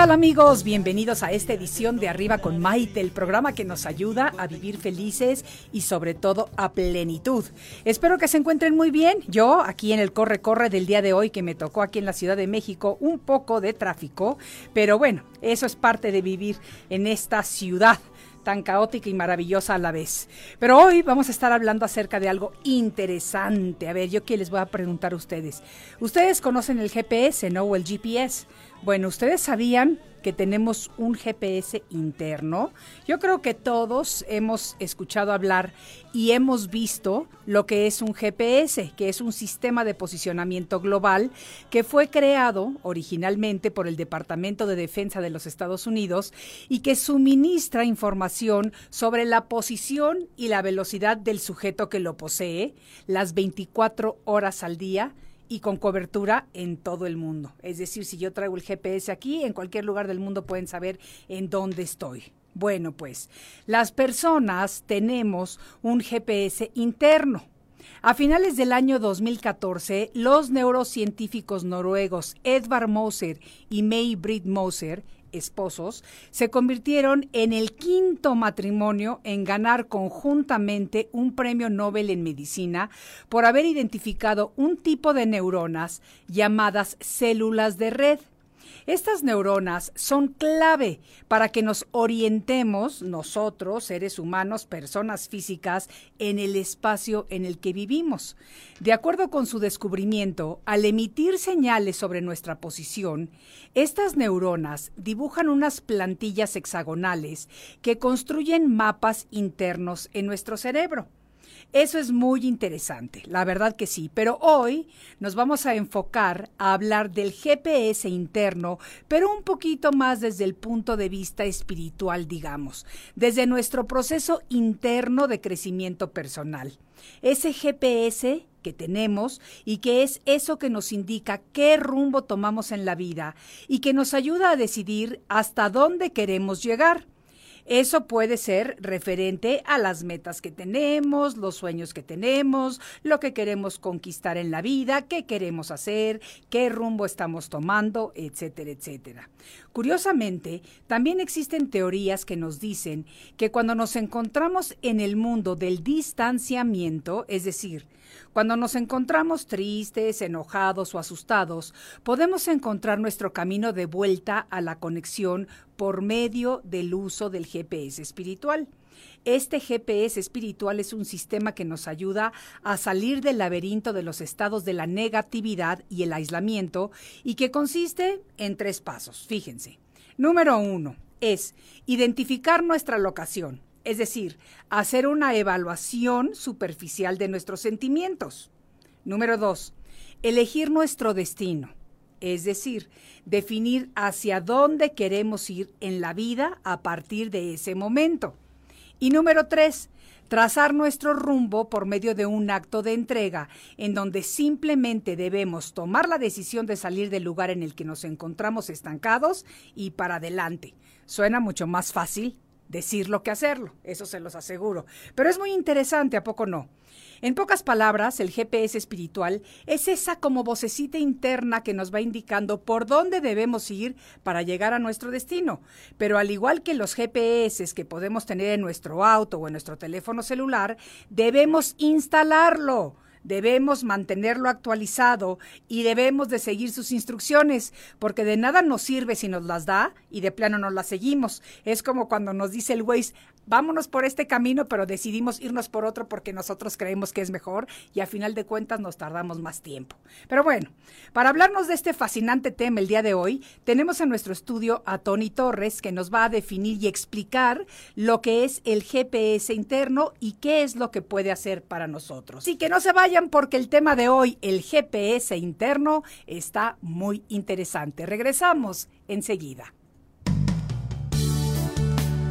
tal amigos? Bienvenidos a esta edición de Arriba con Maite, el programa que nos ayuda a vivir felices y sobre todo a plenitud. Espero que se encuentren muy bien. Yo aquí en el corre-corre del día de hoy que me tocó aquí en la Ciudad de México un poco de tráfico, pero bueno, eso es parte de vivir en esta ciudad tan caótica y maravillosa a la vez. Pero hoy vamos a estar hablando acerca de algo interesante. A ver, yo que les voy a preguntar a ustedes. Ustedes conocen el GPS, ¿no? O el GPS. Bueno, ¿ustedes sabían que tenemos un GPS interno? Yo creo que todos hemos escuchado hablar y hemos visto lo que es un GPS, que es un sistema de posicionamiento global que fue creado originalmente por el Departamento de Defensa de los Estados Unidos y que suministra información sobre la posición y la velocidad del sujeto que lo posee las 24 horas al día y con cobertura en todo el mundo. Es decir, si yo traigo el GPS aquí, en cualquier lugar del mundo pueden saber en dónde estoy. Bueno, pues las personas tenemos un GPS interno. A finales del año 2014, los neurocientíficos noruegos Edvard Moser y May Britt Moser esposos, se convirtieron en el quinto matrimonio en ganar conjuntamente un premio Nobel en medicina por haber identificado un tipo de neuronas llamadas células de red. Estas neuronas son clave para que nos orientemos nosotros, seres humanos, personas físicas, en el espacio en el que vivimos. De acuerdo con su descubrimiento, al emitir señales sobre nuestra posición, estas neuronas dibujan unas plantillas hexagonales que construyen mapas internos en nuestro cerebro. Eso es muy interesante, la verdad que sí, pero hoy nos vamos a enfocar a hablar del GPS interno, pero un poquito más desde el punto de vista espiritual, digamos, desde nuestro proceso interno de crecimiento personal. Ese GPS que tenemos y que es eso que nos indica qué rumbo tomamos en la vida y que nos ayuda a decidir hasta dónde queremos llegar. Eso puede ser referente a las metas que tenemos, los sueños que tenemos, lo que queremos conquistar en la vida, qué queremos hacer, qué rumbo estamos tomando, etcétera, etcétera. Curiosamente, también existen teorías que nos dicen que cuando nos encontramos en el mundo del distanciamiento, es decir, cuando nos encontramos tristes, enojados o asustados, podemos encontrar nuestro camino de vuelta a la conexión por medio del uso del GPS espiritual. Este GPS espiritual es un sistema que nos ayuda a salir del laberinto de los estados de la negatividad y el aislamiento y que consiste en tres pasos. Fíjense. Número uno, es identificar nuestra locación, es decir, hacer una evaluación superficial de nuestros sentimientos. Número dos, elegir nuestro destino, es decir, definir hacia dónde queremos ir en la vida a partir de ese momento. Y número tres, trazar nuestro rumbo por medio de un acto de entrega, en donde simplemente debemos tomar la decisión de salir del lugar en el que nos encontramos estancados y para adelante. Suena mucho más fácil decirlo que hacerlo, eso se los aseguro. Pero es muy interesante, ¿a poco no? En pocas palabras, el GPS espiritual es esa como vocecita interna que nos va indicando por dónde debemos ir para llegar a nuestro destino. Pero al igual que los GPS que podemos tener en nuestro auto o en nuestro teléfono celular, debemos instalarlo debemos mantenerlo actualizado y debemos de seguir sus instrucciones, porque de nada nos sirve si nos las da y de plano no las seguimos. Es como cuando nos dice el Waze, vámonos por este camino, pero decidimos irnos por otro porque nosotros creemos que es mejor y a final de cuentas nos tardamos más tiempo. Pero bueno, para hablarnos de este fascinante tema el día de hoy, tenemos en nuestro estudio a Tony Torres que nos va a definir y explicar lo que es el GPS interno y qué es lo que puede hacer para nosotros. Así que no se vayan porque el tema de hoy, el GPS interno, está muy interesante. Regresamos enseguida.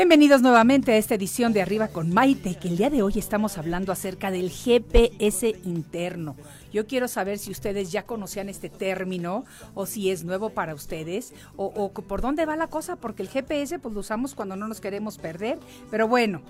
Bienvenidos nuevamente a esta edición de Arriba con Maite, que el día de hoy estamos hablando acerca del GPS interno. Yo quiero saber si ustedes ya conocían este término o si es nuevo para ustedes o, o por dónde va la cosa, porque el GPS pues lo usamos cuando no nos queremos perder. Pero bueno,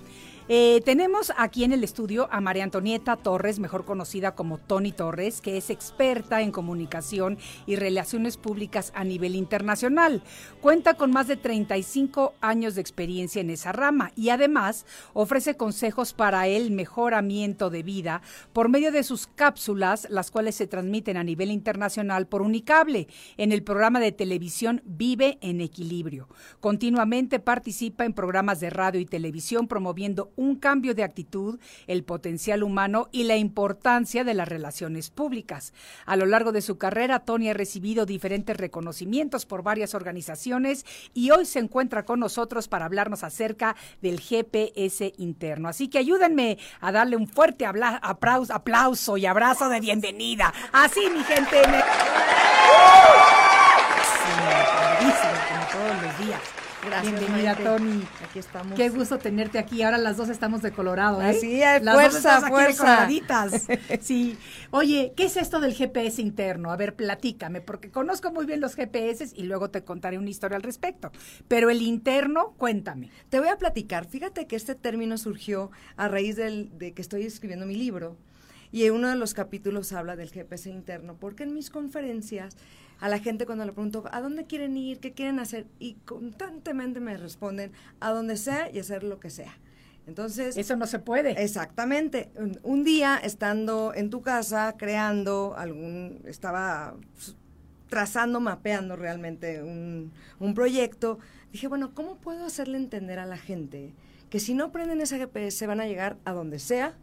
eh, tenemos aquí en el estudio a María Antonieta Torres, mejor conocida como Tony Torres, que es experta en comunicación y relaciones públicas a nivel internacional. Cuenta con más de 35 años de experiencia en esa rama y además ofrece consejos para el mejoramiento de vida por medio de sus cápsulas, las cuales se transmiten a nivel internacional por Unicable en el programa de televisión Vive en Equilibrio. Continuamente participa en programas de radio y televisión promoviendo un cambio de actitud, el potencial humano y la importancia de las relaciones públicas. A lo largo de su carrera, Tony ha recibido diferentes reconocimientos por varias organizaciones y hoy se encuentra con nosotros para hablarnos acerca del GPS interno. Así que ayúdenme a darle un fuerte aplauso, y abrazo de bienvenida. Así, mi gente. me- padrísimo, como todos los días. Gracias, Bienvenida, Maite. Tony. Aquí estamos. Qué gusto tenerte aquí. Ahora las dos estamos de Colorado, ¿eh? Así es, Las dos fuerza, aquí de fuerza. coloraditas. Sí. Oye, ¿qué es esto del GPS interno? A ver, platícame, porque conozco muy bien los GPS y luego te contaré una historia al respecto. Pero el interno, cuéntame. Te voy a platicar. Fíjate que este término surgió a raíz del- de que estoy escribiendo mi libro y en uno de los capítulos habla del GPS interno, porque en mis conferencias a la gente cuando le pregunto a dónde quieren ir, qué quieren hacer y constantemente me responden a donde sea y hacer lo que sea. Entonces, Eso no se puede. Exactamente. Un, un día estando en tu casa creando algún, estaba trazando, mapeando realmente un, un proyecto, dije, bueno, ¿cómo puedo hacerle entender a la gente que si no prenden ese GPS van a llegar a donde sea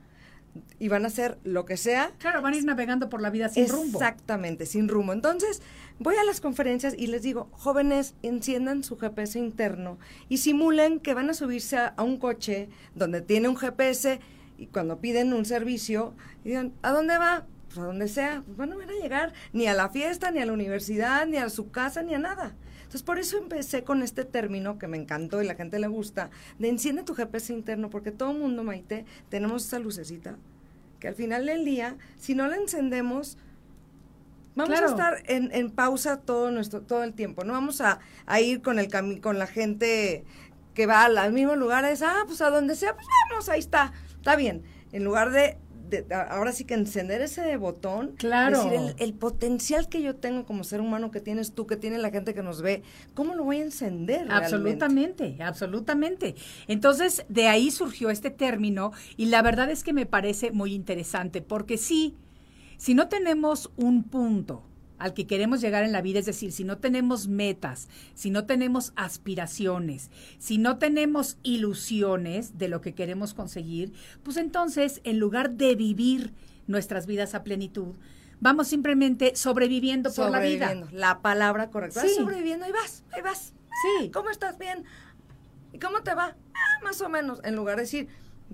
y van a hacer lo que sea Claro, van a ir navegando por la vida sin rumbo. Exactamente, sin rumbo. Entonces, voy a las conferencias y les digo, jóvenes, enciendan su GPS interno y simulen que van a subirse a, un coche donde tiene un GPS y cuando piden un servicio, digan, ¿a dónde va? Pues a donde sea. Pues van a van a llegar ni a la fiesta, ni a la universidad, ni a su casa, ni a nada. Entonces, por eso empecé con este término que me encantó y la gente le gusta, de enciende tu GPS interno, porque todo el mundo, Maite, tenemos esa lucecita que al final del día, si no la encendemos, vamos a estar en, en, pausa todo nuestro todo el tiempo. No vamos a, a ir con el con la gente que va al, mismo lugar, es, ah, pues a donde sea, pues vamos, ahí está, está bien. En lugar de, ahora sí que encender ese botón, claro. decir, el, potencial que yo tengo como ser humano, que tienes tú, que tiene la gente que nos ve, ¿cómo lo voy a encender? Absolutamente, absolutamente. Entonces, de ahí surgió este término y la verdad es que me parece muy interesante, porque sí, si no tenemos un punto, al que queremos llegar en la vida, es decir, si no tenemos metas, si no tenemos aspiraciones, si no tenemos ilusiones de lo que queremos conseguir, pues entonces, en lugar de vivir nuestras vidas a plenitud, vamos simplemente sobreviviendo por la vida. La palabra correcta. Sí. sobreviviendo, ahí vas, ahí vas. Sí. ¿Cómo estás? Bien. ¿Y cómo te va? Ah, más o menos. En lugar de decir,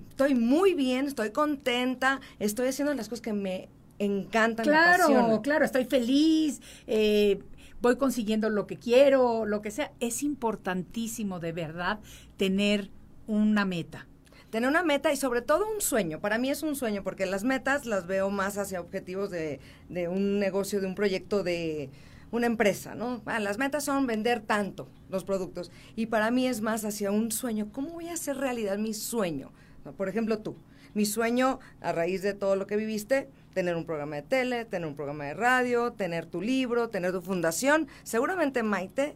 estoy muy bien, estoy contenta, estoy haciendo las cosas que me encanta Claro, claro, estoy feliz, eh, voy consiguiendo lo que quiero, lo que sea. Es importantísimo de verdad tener una meta. Tener una meta y sobre todo un sueño. Para mí es un sueño porque las metas las veo más hacia objetivos de, de un negocio, de un proyecto de una empresa, ¿no? Ah, las metas son vender tanto los productos y para mí es más hacia un sueño. ¿Cómo voy a hacer realidad mi sueño? Por ejemplo, tú. Mi sueño, a raíz de todo lo que viviste, tener un programa de tele, tener un programa de radio, tener tu libro, tener tu fundación. Seguramente Maite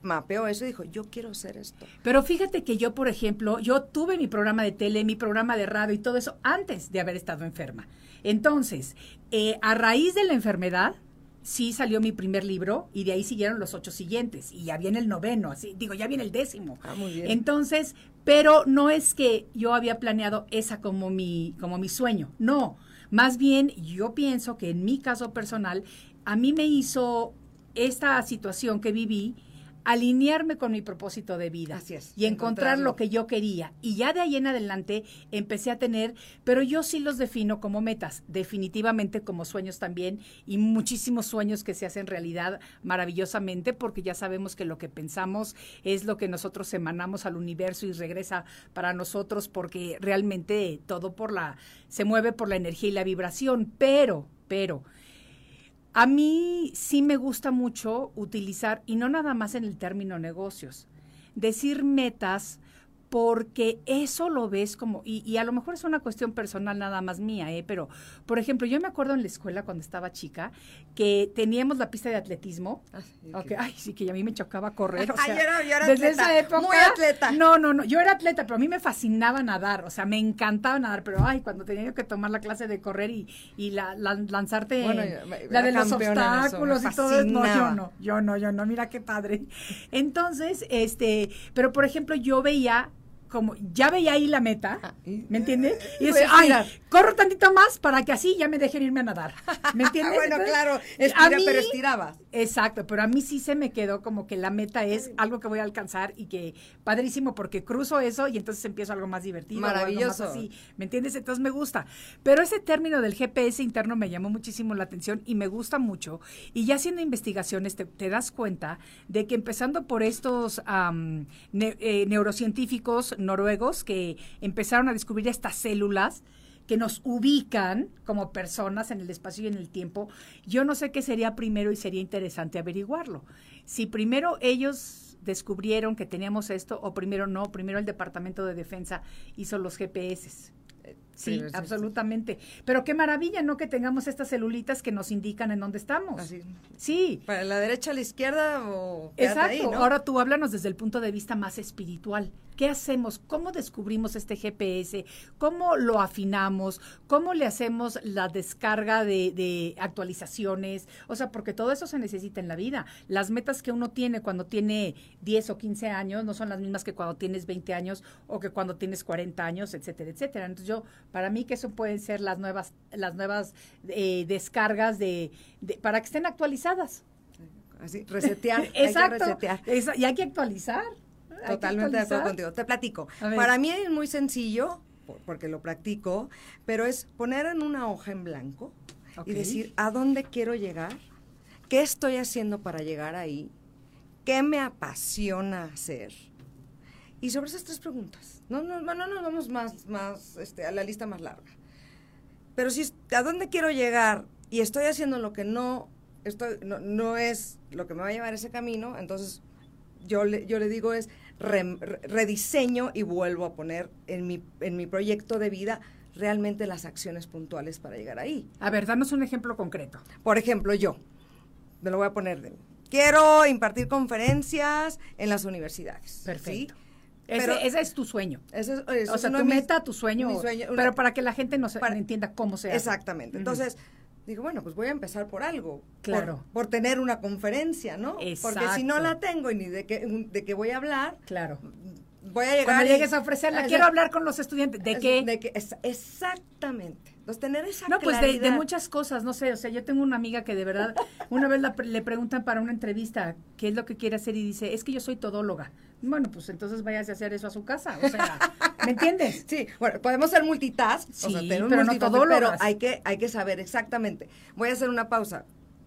mapeó eso y dijo, yo quiero hacer esto. Pero fíjate que yo, por ejemplo, yo tuve mi programa de tele, mi programa de radio y todo eso antes de haber estado enferma. Entonces, eh, a raíz de la enfermedad, sí salió mi primer libro y de ahí siguieron los ocho siguientes y ya viene el noveno, así digo, ya viene el décimo. Ah, muy bien. Entonces, pero no es que yo había planeado esa como mi como mi sueño, no. Más bien, yo pienso que en mi caso personal, a mí me hizo esta situación que viví alinearme con mi propósito de vida y encontrar lo que yo quería. Y ya de ahí en adelante empecé a tener, pero yo sí los defino como metas, definitivamente como sueños también y muchísimos sueños que se hacen realidad maravillosamente porque ya sabemos que lo que pensamos es lo que nosotros emanamos al universo y regresa para nosotros porque realmente todo por la se mueve por la energía y la vibración, pero pero a mí sí me gusta mucho utilizar, y no nada más en el término negocios, decir metas porque eso lo ves como, y, a lo mejor es una cuestión personal nada más mía, ¿eh? pero por ejemplo, yo me acuerdo en la escuela cuando estaba chica que teníamos la pista de atletismo. Ah, ay, sí, que a mí me chocaba correr. O sea, desde esa época. Muy atleta. No, no, no, yo era atleta, pero a mí me fascinaba nadar, o sea, me encantaba nadar, pero ay, cuando tenía que tomar la clase de correr y, y la, lanzarte la de los obstáculos y todo eso, no, yo no, yo no, yo no, mira qué padre. Entonces, este, pero por ejemplo, yo veía como ya veía ahí la meta, ah, ¿me entiendes? Y decía, ay, corro tantito más para que así ya me dejen irme a nadar. ¿Me entiendes? bueno, claro, estira, pero estirabas. Exacto, pero a mí sí se me quedó como que la meta es algo que voy a alcanzar y que padrísimo porque cruzo eso y entonces empiezo algo más divertido. Maravilloso. así, ¿me entiendes? Entonces me gusta. Pero ese término del GPS interno me llamó muchísimo la atención y me gusta mucho. Y ya haciendo investigaciones te, das cuenta de que empezando por estos eh, neurocientíficos, noruegos que empezaron a descubrir estas células que nos ubican como personas en el espacio y en el tiempo. Yo no sé qué sería primero y sería interesante averiguarlo. Si primero ellos descubrieron que teníamos esto o primero no, primero el Departamento de Defensa hizo los GPS. Sí, absolutamente. Pero qué maravilla, ¿no? Que tengamos estas celulitas que nos indican en dónde estamos. Así. Sí. ¿Para la derecha, la izquierda o Exacto. Ahora tú háblanos desde el punto de vista más espiritual. ¿Qué hacemos? ¿Cómo descubrimos este GPS? ¿Cómo lo afinamos? ¿Cómo le hacemos la descarga de, actualizaciones? O sea, porque todo eso se necesita en la vida. Las metas que uno tiene cuando tiene 10 o 15 años no son las mismas que cuando tienes 20 años o que cuando tienes 40 años, etcétera, etcétera. Entonces yo, para mí que eso pueden ser las nuevas, las nuevas eh, descargas de, para que estén actualizadas. Así, resetear. Exacto. Hay que resetear. y hay que actualizar. Totalmente de acuerdo contigo. Te platico. Para mí es muy sencillo, porque lo practico, pero es poner en una hoja en blanco y decir a dónde quiero llegar, qué estoy haciendo para llegar ahí, ¿Qué me apasiona hacer? Y sobre esas tres preguntas, no, no, no, no nos vamos más, más, este, a la lista más larga. Pero si, ¿a dónde quiero llegar? Y estoy haciendo lo que no, estoy, no, no es lo que me va a llevar ese camino, entonces yo le, yo le digo es re- re- rediseño y vuelvo a poner en mi, en mi proyecto de vida realmente las acciones puntuales para llegar ahí. A ver, danos un ejemplo concreto. Por ejemplo, yo, me lo voy a poner de. Quiero impartir conferencias en las universidades. ¿sí? Perfecto. Ese, Pero- ese es tu sueño. Ese es- ese o sea, tu mis- meta, tu sueño, mi sueño, una- pero para que la gente nos para- entienda cómo se hace. Exactamente. Entonces, digo, bueno, pues voy a empezar por algo. Claro. Por, tener una conferencia, ¿no? Porque si no Exacto. la tengo y ni de qué, de qué voy a hablar, Claro. voy a llegar. Cuando y- llegues a ofrecerla, quiero hablar con los estudiantes. ¿De Es- qué? de que- es- exactamente. Entonces, tener esa No, pues de, muchas cosas, no sé, o sea, yo tengo una amiga que de verdad, una vez la le preguntan para una entrevista qué es lo que quiere hacer y dice, es que yo soy todóloga. Bueno, pues entonces váyase a hacer eso a su casa, o sea, ¿me entiendes? Sí, bueno, podemos ser multitask, o sea, Sí, tener pero no pero hay que, hay que saber exactamente. Voy a hacer una pausa.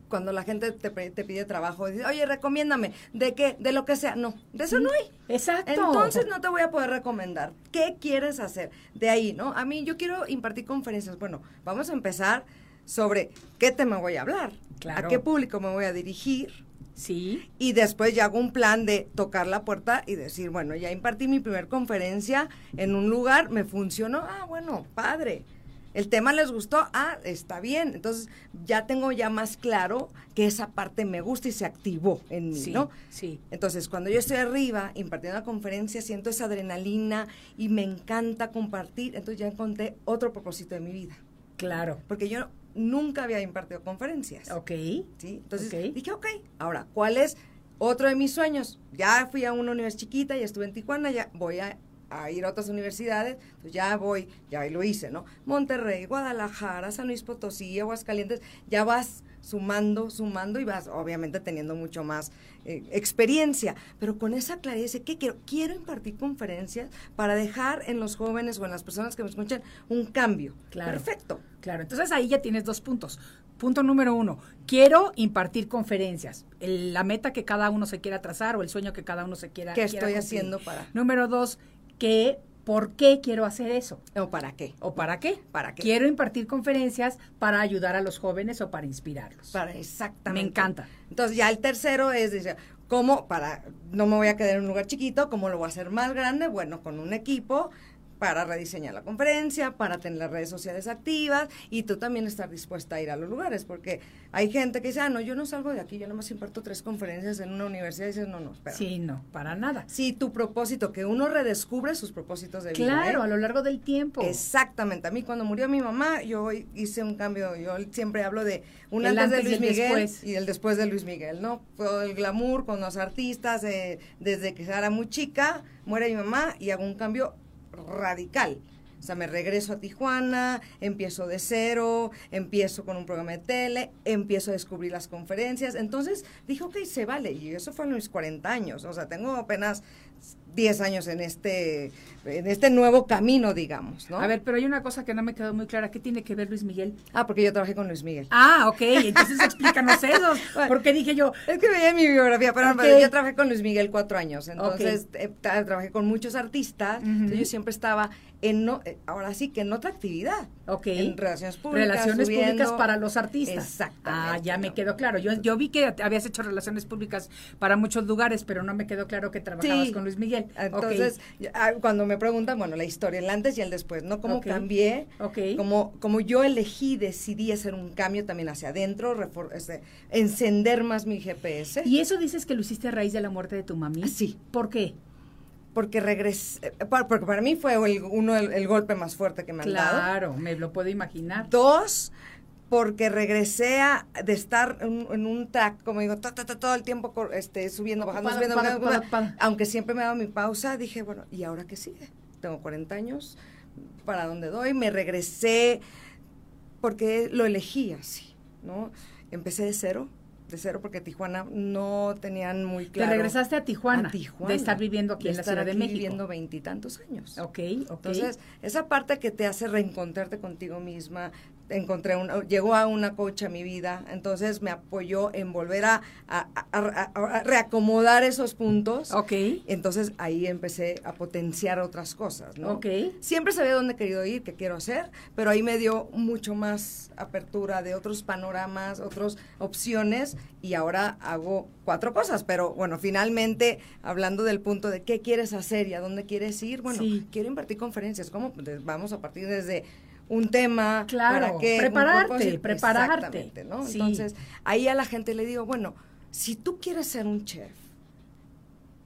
Cuando la gente te, te pide trabajo, dice, oye, recomiéndame, ¿de qué? De lo que sea. No, de eso no hay. Exacto. Entonces no te voy a poder recomendar. ¿Qué quieres hacer? De ahí, ¿no? A mí yo quiero impartir conferencias. Bueno, vamos a empezar sobre qué tema voy a hablar, Claro. a qué público me voy a dirigir, Sí, y después ya hago un plan de tocar la puerta y decir, bueno, ya impartí mi primer conferencia en un lugar, me funcionó, ah, bueno, padre. El tema les gustó, ah, está bien. Entonces ya tengo ya más claro que esa parte me gusta y se activó en mí, sí, ¿no? sí. Entonces, cuando yo estoy arriba impartiendo la conferencia, siento esa adrenalina y me encanta compartir. Entonces ya encontré otro propósito de mi vida. Claro. Porque yo nunca había impartido conferencias. Ok. ¿sí? Entonces dije, ok, ahora, ¿cuál es otro de mis sueños? Ya fui a una universidad chiquita, ya estuve en Tijuana, ya voy a, a ir a otras universidades, pues ya voy, ya lo hice, ¿no? Monterrey, Guadalajara, San Luis Potosí, Aguascalientes, ya vas sumando, sumando y vas obviamente teniendo mucho más eh, experiencia, pero con esa claridad dice, ¿qué quiero? Quiero impartir conferencias para dejar en los jóvenes o en las personas que me escuchan un cambio. Claro. Perfecto. Claro, entonces ahí ya tienes dos puntos. Punto número uno, quiero impartir conferencias. El- la meta que cada uno se quiera trazar o el sueño que cada uno se quiera. ¿Qué estoy haciendo para? Número dos, ¿qué, ¿por qué quiero hacer eso? ¿O para qué? ¿O para qué? ¿Para qué? Quiero impartir conferencias para ayudar a los jóvenes o para inspirarlos. Para exactamente. Me encanta. Entonces ya el tercero es dice, ¿cómo para no me voy a quedar en un lugar chiquito, cómo lo voy a hacer más grande? Bueno, con un equipo para rediseñar la conferencia, para tener las redes sociales activas y tú también estar dispuesta a ir a los lugares, porque hay gente que dice, ah, no, yo no salgo de aquí, yo nomás imparto tres conferencias en una universidad y dices, no, no, espera. Sí, no, para nada. Sí, tu propósito, que uno redescubre sus propósitos de vida. Claro, ¿eh? a lo largo del tiempo. Exactamente. A mí cuando murió mi mamá, yo hice un cambio. Yo siempre hablo de un El antes, de Luis el Miguel después. y el después de Luis Miguel, ¿no? Fue el glamour con los artistas, eh, desde que era muy chica, muere mi mamá y hago un cambio radical. O sea, me regreso a Tijuana, empiezo de cero, empiezo con un programa de tele, empiezo a descubrir las conferencias. Entonces dije, ok, se vale. Y eso fue a mis 40 años. O sea, tengo apenas 10 años en este, en este nuevo camino, digamos, ¿no? A ver, pero hay una cosa que no me quedó muy clara. ¿Qué tiene que ver Luis Miguel? Ah, porque yo trabajé con Luis Miguel. Ah, ok, entonces explícanos eso. Bueno. Porque dije yo, Es que veía mi biografía, pero, yo trabajé con Luis Miguel cuatro años, entonces eh, tra- trabajé con muchos artistas, entonces yo siempre estaba en, no, eh, ahora sí que en otra actividad, Ok. en relaciones públicas, Relaciones subiendo- públicas para los artistas. Exactamente. Ah, ya me quedó claro. Yo, yo vi que habías hecho relaciones públicas para muchos lugares, pero no me quedó claro que trabajabas Sí. con Luis Miguel. Entonces, ah, cuando me preguntan, bueno, la historia, el antes y el después, ¿no? Cómo Ok. cambié, Ok. como, como yo elegí, decidí hacer un cambio también hacia adentro, refor- este, encender más mi GPS. ¿Y eso dices que lo hiciste a raíz de la muerte de tu mami? Ah, sí. ¿Por qué? porque regresé, eh, porque para mí fue el, uno el, el golpe más fuerte que me han dado. Claro, me lo puedo imaginar. Dos, porque regresé a, de estar en, en un track, como digo, ta, ta, ta, todo el tiempo este, subiendo, bajando, subiendo, bajando, aunque siempre me daba mi pausa, dije, bueno, ¿y ahora qué sigue? Tengo 40 años, ¿para dónde doy? Me regresé porque lo elegí así, ¿no? Empecé de cero, de cero porque Tijuana no tenían muy claro. Te regresaste a Tijuana, A Tijuana. de estar viviendo aquí De en la Ciudad de México. viviendo veintitantos años. Ok, ok. Entonces, esa parte que te hace reencontrarte contigo misma, encontré una, llegó a una coach a mi vida, entonces me apoyó en volver a, a- a- a- a reacomodar esos puntos. Ok. Entonces ahí empecé a potenciar otras cosas, ¿no? Ok. Siempre sabía dónde he querido ir, qué quiero hacer, pero ahí me dio mucho más apertura de otros panoramas, otras opciones y ahora hago cuatro cosas, pero bueno, finalmente hablando del punto de qué quieres hacer y a dónde quieres ir, bueno, Sí. quiero impartir conferencias, ¿cómo? Pues vamos a partir desde un tema, Claro, para qué, un prepararte, prepararte. ¿no? Sí. Entonces, ahí a la gente le digo, bueno, si tú quieres ser un chef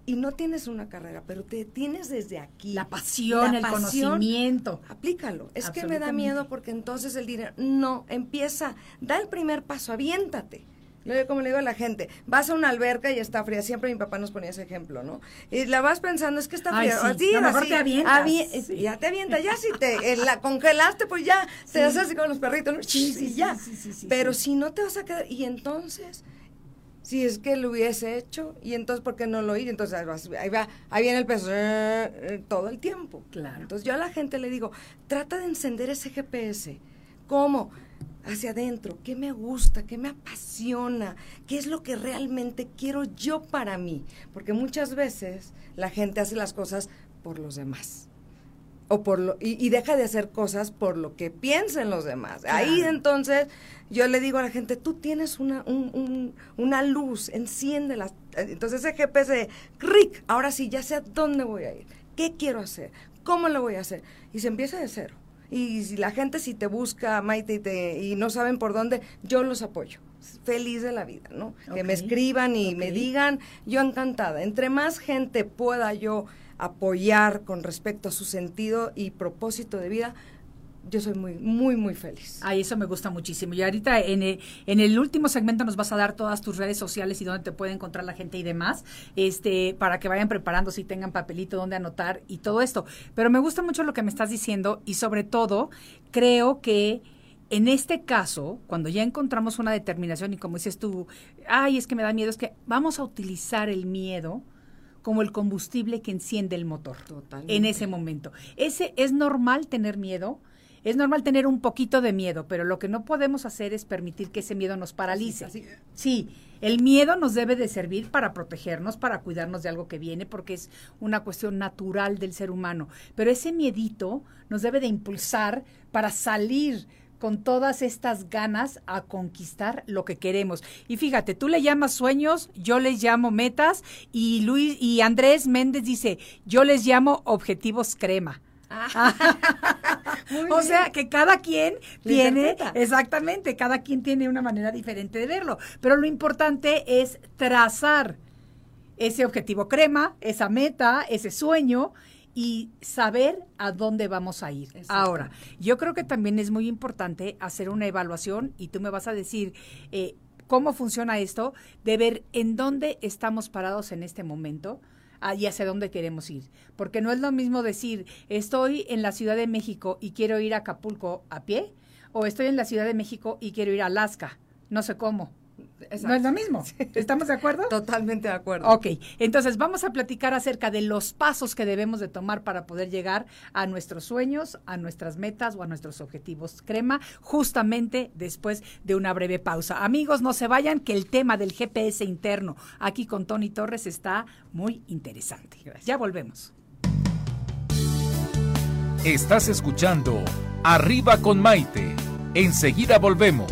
y no tienes una carrera, pero te tienes desde aquí. La pasión, la el pasión, conocimiento. Aplícalo. Es que me da miedo porque entonces el dinero. No, empieza. Da el primer paso, aviéntate. Luego, como le digo a la gente, vas a una alberca y está fría. Siempre mi papá nos ponía ese ejemplo, ¿no? Y la vas pensando, es que está Ay, fría. sí. Así, Lo mejor así, te avientas. avie- Sí. Ya te avientas. Ya si te eh, la congelaste, pues ya te haces así con los perritos. ¿no? Sí, Sí, sí, sí, ya. sí, sí, sí, Pero sí. si no te vas a quedar. Y entonces. Si es que lo hubiese hecho, y entonces, ¿por qué no lo hice? Entonces, ahí vas- ahí va, ahí viene el peso, eh, eh, todo el tiempo. Claro. Entonces, yo a la gente le digo, trata de encender ese GPS. ¿Cómo? Hacia adentro. ¿Qué me gusta? ¿Qué me apasiona? ¿Qué es lo que realmente quiero yo para mí? Porque muchas veces la gente hace las cosas por los demás. O por lo, y, y deja de hacer cosas por lo que piensen los demás. Ahí entonces yo le digo a la gente, tú tienes una, un- un- una luz, enciéndela. Entonces ese GPS, ¡cric! ahora sí, ya sé a dónde voy a ir, qué quiero hacer, cómo lo voy a hacer. Y se empieza de cero. Y si la gente si te busca, Maite, y, te- y no saben por dónde, yo los apoyo. Feliz de la vida, ¿no? Que me escriban y me digan, yo encantada. Entre más gente pueda yo apoyar con respecto a su sentido y propósito de vida, yo soy muy, muy, muy feliz. Ay, eso me gusta muchísimo. Y ahorita en el, en el último segmento nos vas a dar todas tus redes sociales y dónde te puede encontrar la gente y demás, este, para que vayan preparándose y tengan papelito donde anotar y todo esto. Pero me gusta mucho lo que me estás diciendo y sobre todo creo que en este caso, cuando ya encontramos una determinación y como dices tú, ay, es que me da miedo, es que vamos a utilizar el miedo como el combustible que enciende el motor Totalmente. en ese momento. Ese es normal tener miedo, es normal tener un poquito de miedo, pero lo que no podemos hacer es permitir que ese miedo nos paralice. Sí, el miedo nos debe de servir para protegernos, para cuidarnos de algo que viene, porque es una cuestión natural del ser humano. Pero ese miedito nos debe de impulsar para salir con todas estas ganas a conquistar lo que queremos. Y fíjate, tú le llamas sueños, yo les llamo metas y Luis y Andrés Méndez dice, yo les llamo objetivos crema. O bien. sea, que cada quien tiene, interpreta. exactamente, cada quien tiene una manera diferente de verlo. Pero lo importante es trazar ese objetivo crema, esa meta, ese sueño y saber a dónde vamos a ir. Ahora, yo creo que también es muy importante hacer una evaluación y tú me vas a decir eh, cómo funciona esto, de ver en dónde estamos parados en este momento y hacia dónde queremos ir. Porque no es lo mismo decir, estoy en la Ciudad de México y quiero ir a Acapulco a pie, o estoy en la Ciudad de México y quiero ir a Alaska. No sé cómo. No es lo mismo. ¿Estamos de acuerdo? Totalmente de acuerdo. Ok, entonces vamos a platicar acerca de los pasos que debemos de tomar para poder llegar a nuestros sueños, a nuestras metas o a nuestros objetivos crema, justamente después de una breve pausa. Amigos, no se vayan, que el tema del GPS interno aquí con Tony Torres está muy interesante. Ya volvemos. Estás escuchando Arriba con Maite. Enseguida volvemos.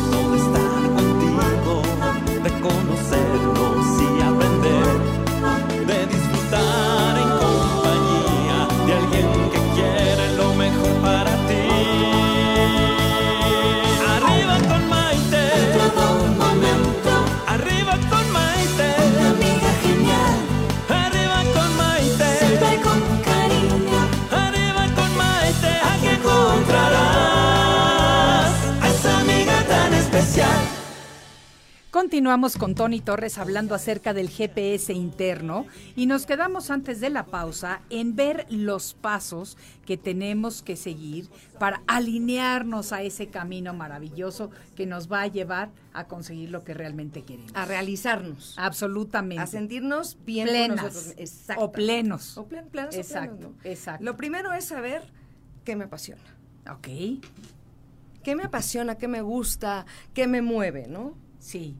continuamos con Tony Torres hablando acerca del GPS interno y nos quedamos antes de la pausa en ver los pasos que tenemos que seguir para alinearnos a ese camino maravilloso que nos va a llevar a conseguir lo que realmente queremos. A realizarnos. Absolutamente. A sentirnos bien plenas. Exacto. o plenos. O plen- o Exacto, plenos, ¿no? exacto. Lo primero es saber qué me apasiona. Ok, ¿Qué me apasiona? ¿Qué me gusta? ¿Qué me mueve? ¿No? sí.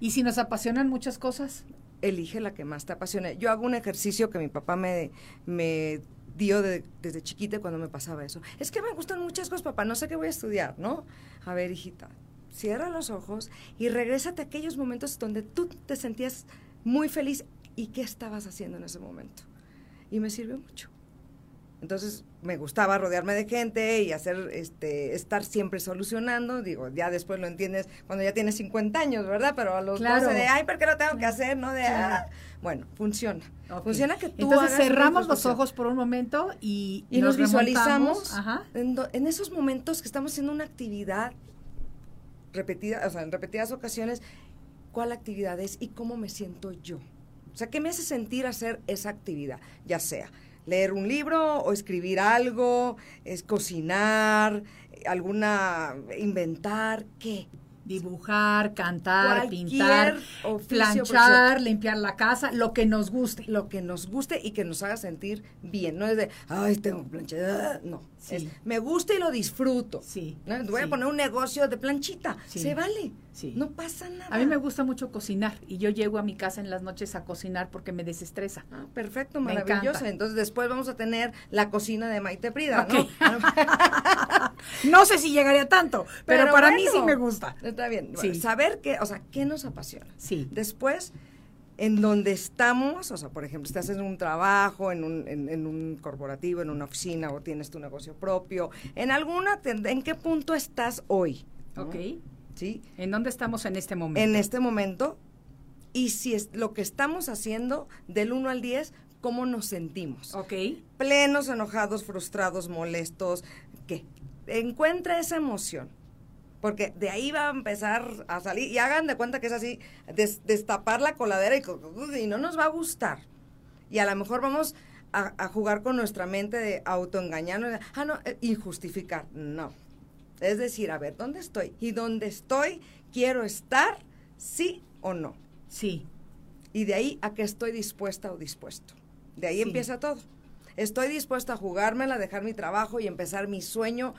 ¿Y si nos apasionan muchas cosas? Elige la que más te apasione. Yo hago un ejercicio que mi papá me, me dio de- desde chiquita cuando me pasaba eso. Es que me gustan muchas cosas, papá, no sé qué voy a estudiar, ¿no? A ver, hijita, cierra los ojos y regrésate a aquellos momentos donde tú te sentías muy feliz y qué estabas haciendo en ese momento. Y me sirvió mucho. Entonces me gustaba rodearme de gente y hacer, este, estar siempre solucionando. Digo, ya después lo entiendes cuando ya tienes 50 años, ¿verdad? Pero a los Claro. 12 de, ay, ¿por qué lo tengo que hacer? No de, ah. bueno, funciona. Funciona que tú Entonces hagas cerramos los ojos por un momento y, y nos, visualizamos Ajá. en, do- en esos momentos que estamos haciendo una actividad repetida, o sea, en repetidas ocasiones, cuál actividad es y cómo me siento yo. O sea, ¿qué me hace sentir hacer esa actividad? Ya sea leer un libro o escribir algo, es cocinar, alguna inventar, ¿qué? Dibujar, cantar, Cualquier pintar, planchar, limpiar la casa, lo que nos guste. Lo que nos guste y que nos haga sentir bien. No es de, ay, tengo que planchar. ah", No. Sí. Es, me gusta y lo disfruto. Sí, ¿no? Voy sí. a poner un negocio de planchita. Sí. Se vale. Sí. No pasa nada. A mí me gusta mucho cocinar y yo llego a mi casa en las noches a cocinar porque me desestresa. Ah, perfecto, maravilloso. Entonces después vamos a tener la cocina de Maite Prida, Ok. ¿no? No sé si llegaría tanto, pero, para mí sí me gusta. Está bien. Sí. Saber qué, o sea, qué nos apasiona. Sí. Después, en donde estamos, o sea, por ejemplo, estás en un trabajo, en un, en, en un corporativo, en una oficina o tienes tu negocio propio, en alguna, ¿en qué punto estás hoy? ¿no? Ok. ¿Sí? ¿En dónde estamos en este momento? En este momento, y si es lo que estamos haciendo del 1 al 10, ¿cómo nos sentimos? Ok. plenos, enojados, frustrados, molestos, ¿qué? Encuentra esa emoción. Porque de ahí va a empezar a salir, y hagan de cuenta que es así, des- destapar la coladera y, no nos va a gustar. Y a lo mejor vamos a, a jugar con nuestra mente de autoengañarnos, ah, no, eh, y justificar. No. Es decir, a ver, ¿dónde estoy? Y dónde estoy, quiero estar, sí o no. Sí. Y de ahí a que estoy dispuesta o dispuesto. De ahí Sí. empieza todo. Estoy dispuesta a jugármela, a dejar mi trabajo y empezar mi sueño,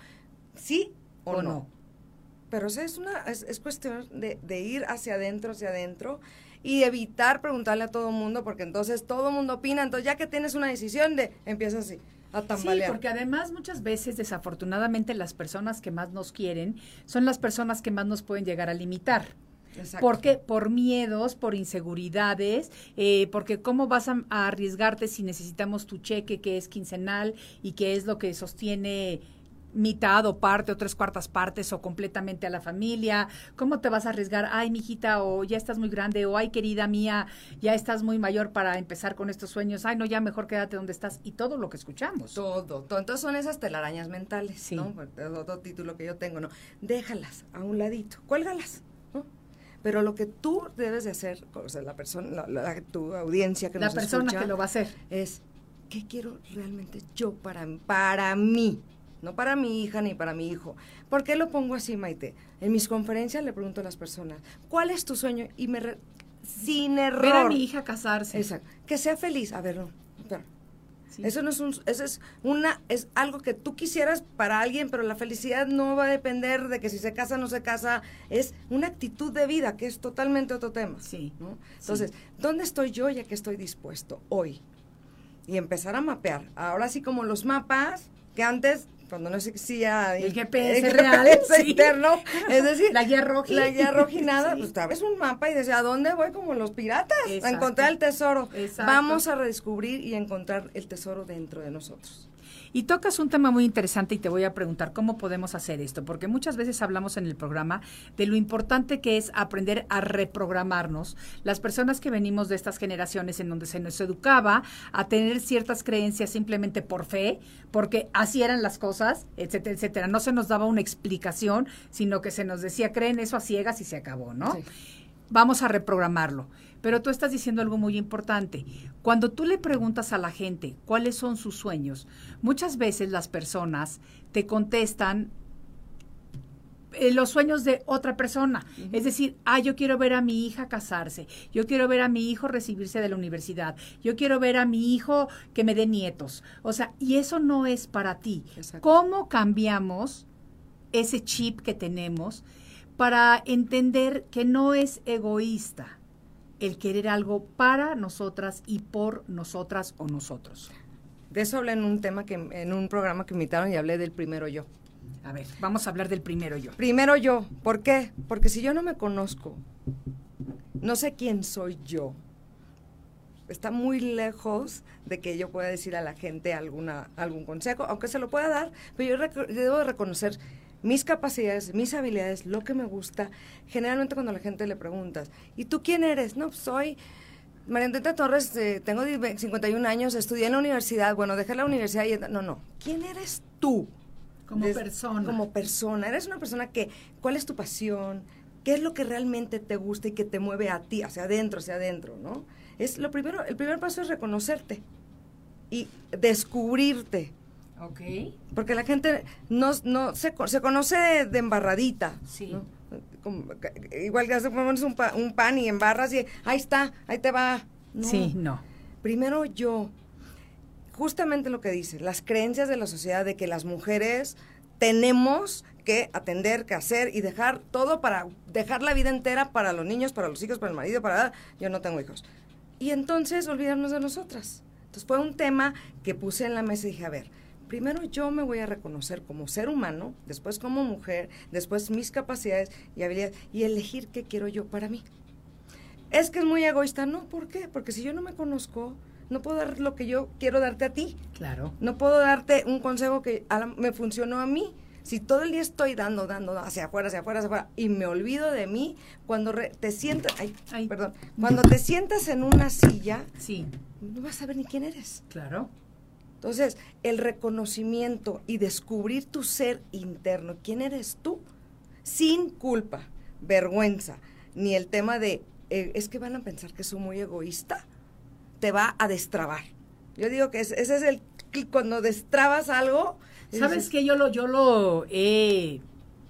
sí o, O no. no. Pero o sea, es, una, es, es cuestión de, de ir hacia adentro, hacia adentro y evitar preguntarle a todo el mundo porque entonces todo el mundo opina. Entonces ya que tienes una decisión de, empieza así, a Sí, tambalear. porque además muchas veces, desafortunadamente, las personas que más nos quieren son las personas que más nos pueden llegar a limitar. Exacto. ¿Por qué? Por miedos, por inseguridades, eh, porque cómo vas a, a arriesgarte si necesitamos tu cheque que es quincenal y que es lo que sostiene mitad o parte o tres cuartas partes o completamente a la familia. ¿Cómo te vas a arriesgar? Ay, mijita, o ya estás muy grande, o ay, querida mía, ya estás muy mayor para empezar con estos sueños. Ay, no, ya mejor quédate donde estás. Y todo lo que escuchamos. Todo, todo. Entonces son esas telarañas mentales, Sí. ¿no? Otro título que yo tengo, ¿no? Déjalas a un ladito, cuélgalas, ¿no? Pero lo que tú debes de hacer, o sea, la persona, la, la- tu audiencia que La nos persona escucha, que lo va a hacer. es, ¿qué quiero realmente yo para, para mí? No para mi hija ni para mi hijo. ¿Por qué lo pongo así, Maite? En mis conferencias le pregunto a las personas, ¿cuál es tu sueño? Y me... re- sin error. Ver a mi hija casarse. Exacto. Que sea feliz. A ver, no. Sí. Eso no es un, eso es una, es algo que tú quisieras para alguien, pero la felicidad no va a depender de que si se casa o no se casa, es una actitud de vida, que es totalmente otro tema. Sí. ¿no? Entonces, ¿dónde estoy yo ya que estoy dispuesto hoy? Y empezar a mapear. Ahora sí como los mapas, que antes, cuando no existía El GPS el real, sí. interno, es decir, La guía roji. la guía rojinada, Sí. pues sabes un mapa y decía, ¿a dónde voy? Como los piratas, a encontrar el tesoro. Exacto. Vamos a redescubrir y encontrar el tesoro dentro de nosotros. Y tocas un tema muy interesante y te voy a preguntar cómo podemos hacer esto, porque muchas veces hablamos en el programa de lo importante que es aprender a reprogramarnos. Las personas que venimos de estas generaciones en donde se nos educaba a tener ciertas creencias simplemente por fe, porque así eran las cosas, etcétera, etcétera. No se nos daba una explicación, sino que se nos decía, creen eso a ciegas y se acabó, ¿no? Sí. vamos a reprogramarlo. Pero tú estás diciendo algo muy importante. Cuando tú le preguntas a la gente cuáles son sus sueños, muchas veces las personas te contestan eh, los sueños de otra persona. Es decir, ah, yo quiero ver a mi hija casarse, yo quiero ver a mi hijo recibirse de la universidad, yo quiero ver a mi hijo que me dé nietos. O sea, y eso no es para ti. Exacto. ¿Cómo cambiamos ese chip que tenemos para entender que no es egoísta el querer algo para nosotras y por nosotras o nosotros? De eso hablé en un tema que en un programa que invitaron y hablé del primero yo. A ver, vamos a hablar del primero yo. Primero yo, ¿por qué? Porque si yo no me conozco, no sé quién soy yo. Está muy lejos de que yo pueda decir a la gente alguna algún consejo, aunque se lo pueda dar, pero yo, rec- yo debo de reconocer mis capacidades, mis habilidades, lo que me gusta. Generalmente cuando la gente le preguntas, ¿y tú quién eres? No, soy María Torres, eh, tengo 10 51 años, estudié en la universidad, bueno, dejé la universidad y... No, no, ¿quién eres tú? Como Des- persona. Como persona. Eres una persona que, ¿cuál es tu pasión? ¿Qué es lo que realmente te gusta y que te mueve a ti, hacia adentro, hacia adentro, ¿no? Es lo primero, el primer paso es reconocerte y descubrirte. Ok. Porque la gente no, no se, se conoce de, de embarradita. Sí. ¿no? Como que- igual que hace pones un, pa- un pan y embarras y ahí está, ahí te va. No. Sí, no. Primero yo, justamente lo que dice, las creencias de la sociedad de que las mujeres tenemos que atender, que hacer y dejar todo para dejar la vida entera para los niños, para los hijos, para el marido, para yo no tengo hijos. Y entonces olvidarnos de nosotras. Entonces fue un tema que puse en la mesa y dije, a ver, primero yo me voy a reconocer como ser humano, después como mujer, después mis capacidades y habilidades y elegir qué quiero yo para mí. Es que es muy egoísta, no, ¿por qué? Porque si yo no me conozco, no puedo dar lo que yo quiero darte a ti. Claro. No puedo darte un consejo que la- me funcionó a mí. Si todo el día estoy dando, dando hacia afuera, hacia afuera, hacia afuera, y me olvido de mí, cuando re- te sientas, ay, Ay. perdón, cuando te sientas en una silla, Sí, no vas a saber ni quién eres. claro. Entonces, el reconocimiento y descubrir tu ser interno, quién eres tú, sin culpa, vergüenza, ni el tema de, eh, es que van a pensar que soy muy egoísta, te va a destrabar. Yo digo que es- ese es el, cuando destrabas algo. ¿Sabes dices, que yo lo, yo lo he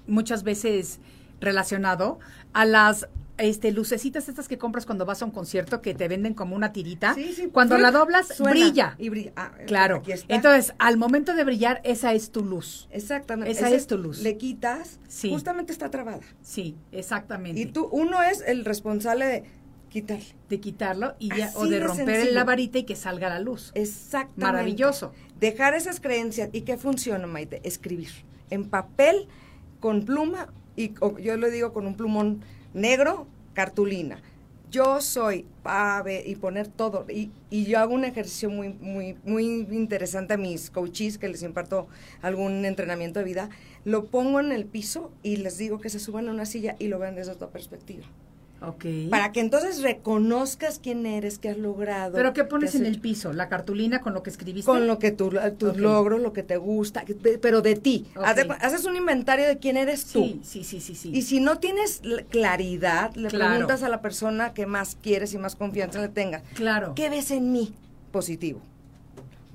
muchas veces relacionado a las este, lucecitas estas que compras cuando vas a un concierto que te venden como una tirita? Sí, sí, cuando suena, la doblas, suena brilla. Y brilla. Ah, Claro. aquí está. Entonces, al momento de brillar, esa es tu luz. Exactamente. esa ese es tu luz. Le quitas, Sí. justamente está trabada. Sí, exactamente. Y tú, uno es el responsable de quitarle. de quitarlo y ya, o Así de de romper la varita y que salga la luz. Exactamente. Maravilloso. Dejar esas creencias. ¿Y qué funciona, Maite? Escribir. En papel, con pluma, y o yo le digo con un plumón negro, cartulina. Yo soy, a ver, y poner todo. Y, y yo hago un ejercicio muy, muy, muy interesante a mis coaches que les imparto algún entrenamiento de vida. Lo pongo en el piso y les digo que se suban a una silla y lo vean desde otra perspectiva. Ok. Para que entonces reconozcas quién eres, qué has logrado. ¿Pero qué pones en el piso? ¿La cartulina con lo que escribiste? Con lo que tú, tus Ok. logros, lo que te gusta, pero de ti. Haces un inventario de quién eres tú. Sí, sí, sí, sí, sí. Y si no tienes la- claridad, le Claro. preguntas a la persona que más quieres y más confianza le tengas. Claro. ¿Qué ves en mí positivo?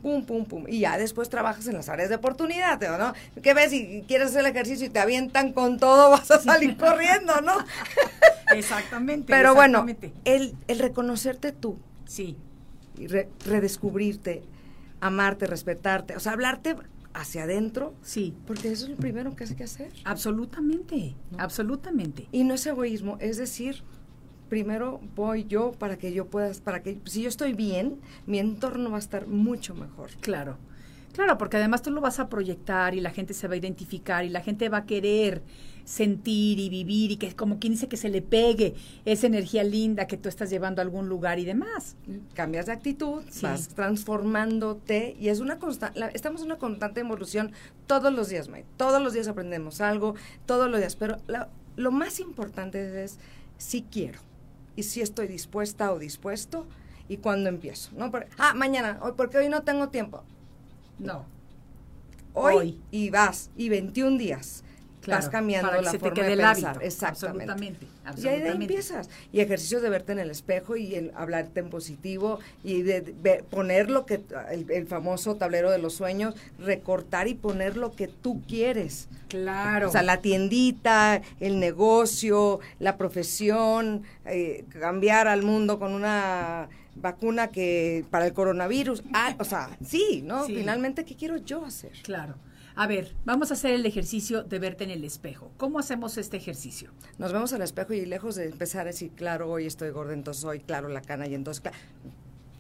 Pum, pum, pum. Y ya después trabajas en las áreas de oportunidad, ¿no? ¿Qué ves? Si quieres hacer el ejercicio y te avientan con todo, vas a salir corriendo, ¿no? Exactamente. Pero bueno, el, el reconocerte tú, Sí, y re- redescubrirte, amarte, respetarte, o sea, hablarte hacia adentro, sí. porque eso es lo primero que hay que hacer. Absolutamente, absolutamente. Y no es egoísmo, es decir, primero voy yo para que yo pueda, para que si yo estoy bien, mi entorno va a estar mucho mejor. Claro. Claro, porque además tú lo vas a proyectar y la gente se va a identificar y la gente va a querer sentir y vivir y que como quien dice que se le pegue esa energía linda que tú estás llevando a algún lugar y demás. Cambias de actitud, Sí. vas transformándote y es una constante, estamos en una constante evolución todos los días, Mike. Todos los días aprendemos algo, todos los días, pero la- lo más importante es si quiero y si estoy dispuesta o dispuesto y cuándo empiezo, ¿no? Por- ah, mañana, hoy porque hoy no tengo tiempo. No. Hoy, Hoy. y vas y 21 días. Claro, vas cambiando para que la se te forma quede de el pensar. hábito. Exactamente. Absolutamente, Y ahí de ahí absolutamente. empiezas. Y ejercicios de verte en el espejo y el hablarte en positivo y de, de poner lo que, el, el famoso tablero de los sueños, recortar y poner lo que tú quieres. Claro. O sea, la tiendita, el negocio, la profesión, eh, cambiar al mundo con una vacuna que para el coronavirus. Ah, o sea, sí, ¿no? Sí. Finalmente, ¿qué quiero yo hacer? Claro. A ver, vamos a hacer el ejercicio de verte en el espejo. ¿Cómo hacemos este ejercicio? Nos vemos al espejo y lejos de empezar a decir, claro, hoy estoy gorda, entonces hoy, claro, la cana y entonces, claro.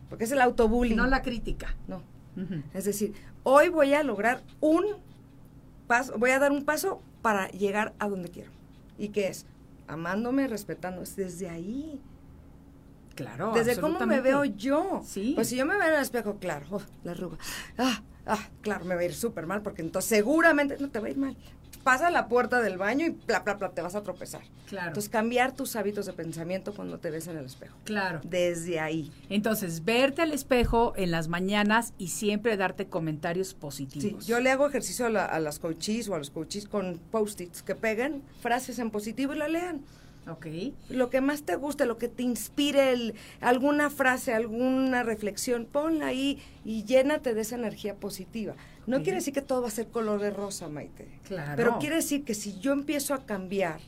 Porque es el autobullying. No la crítica. No. Es decir, hoy voy a lograr un paso, voy a dar un paso para llegar a donde quiero. ¿Y qué es? Amándome, respetando. Es desde ahí. Claro. desde cómo me veo yo. Sí. Pues si yo me veo en el espejo, claro, oh, la arruga. Ah, ah, claro, me va a ir súper mal porque entonces seguramente no te va a ir mal. Pasa a la puerta del baño y bla, bla, bla, te vas a tropezar. Claro. Entonces cambiar tus hábitos de pensamiento cuando te ves en el espejo. Claro. Desde ahí. Entonces, verte al espejo en las mañanas y siempre darte comentarios Sí, positivos. yo le hago ejercicio a, la- a las coaches o a los coaches con post-its que peguen frases en positivo y la lean. Ok. Lo que más te guste, lo que te inspire, el- alguna frase, alguna reflexión, ponla ahí y llénate de esa energía positiva. No quiere decir que todo va a ser color de rosa, Maite. Claro. Pero quiere decir que si yo empiezo a cambiar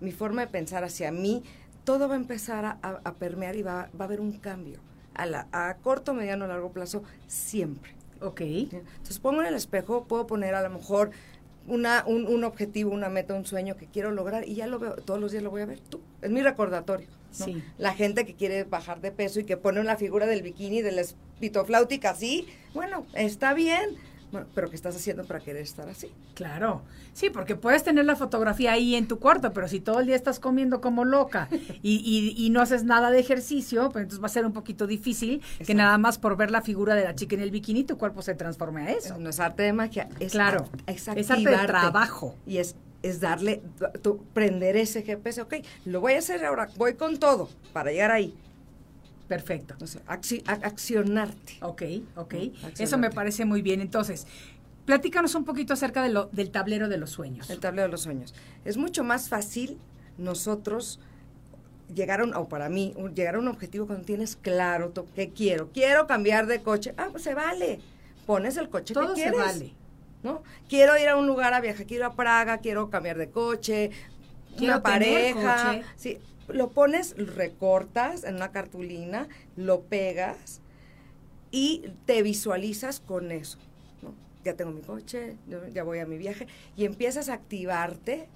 mi forma de pensar hacia mí, todo va a empezar a, a- a permear y va, va a haber un cambio. A, la- a corto, mediano, largo plazo, siempre. Ok. Entonces pongo en el espejo, puedo poner a lo mejor una, un, un objetivo, una meta, un sueño que quiero lograr y ya lo veo, todos los días lo voy a ver. Tú, es mi recordatorio. ¿no? Sí. La gente que quiere bajar de peso y que pone una figura del bikini, de la espitofláutica así, bueno, está bien, bueno, pero ¿qué estás haciendo para querer estar así? Claro. Sí, porque puedes tener la fotografía ahí en tu cuarto, pero si todo el día estás comiendo como loca y, y- y no haces nada de ejercicio, pues entonces va a ser un poquito difícil que nada más por ver la figura de la chica en el bikini tu cuerpo se transforme a eso. No es arte de magia, es, Claro, es, es arte de trabajo. Y es, es darle, tú, prender ese GPS, ok, lo voy a hacer ahora, voy con todo para llegar ahí. Perfecto. Acci- a- accionarte. Ok, ok. Eso me parece muy bien. Entonces, platícanos un poquito acerca de lo, del tablero de los sueños. El tablero de los sueños. Es mucho más fácil nosotros llegar a un, o para mí, llegar a un objetivo cuando tienes claro qué quiero. Quiero cambiar de coche. Ah, pues se vale. Pones el coche Todo que se quieres. vale. ¿no? Quiero ir a un lugar a viajar, quiero ir a Praga, quiero cambiar de coche, Quiero una pareja. coche. Sí, lo pones, recortas en una cartulina, lo pegas y te visualizas con eso. ¿no? Ya tengo mi coche, ya voy a mi viaje y empiezas a activarte.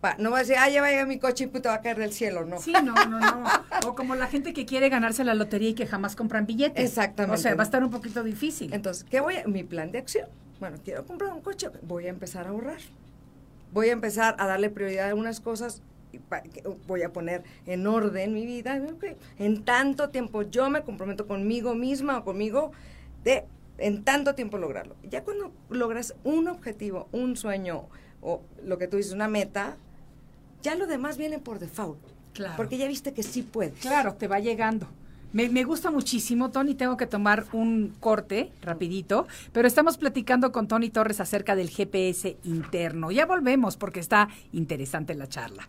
pa- no vas a decir, ah, ya va a llegar mi coche y te va a caer del cielo, ¿no? Sí, no, no, no. O como la gente que quiere ganarse la lotería y que jamás compran billetes. Exactamente. O sea, va a estar un poquito difícil. Entonces, ¿qué voy a, mi plan de acción? Bueno, quiero comprar un coche, voy a empezar a ahorrar. Voy a empezar a darle prioridad a algunas cosas, voy a poner en orden mi vida. En tanto tiempo yo me comprometo conmigo misma o conmigo de en tanto tiempo lograrlo. Ya cuando logras un objetivo, un sueño o lo que tú dices, una meta, ya lo demás viene por default. Claro. Porque ya viste que sí puedes. Claro, te va llegando. Me, me gusta muchísimo, Tony. Tengo que tomar un corte rapidito, pero estamos platicando con Tony Torres acerca del GPS interno. Ya volvemos porque está interesante la charla.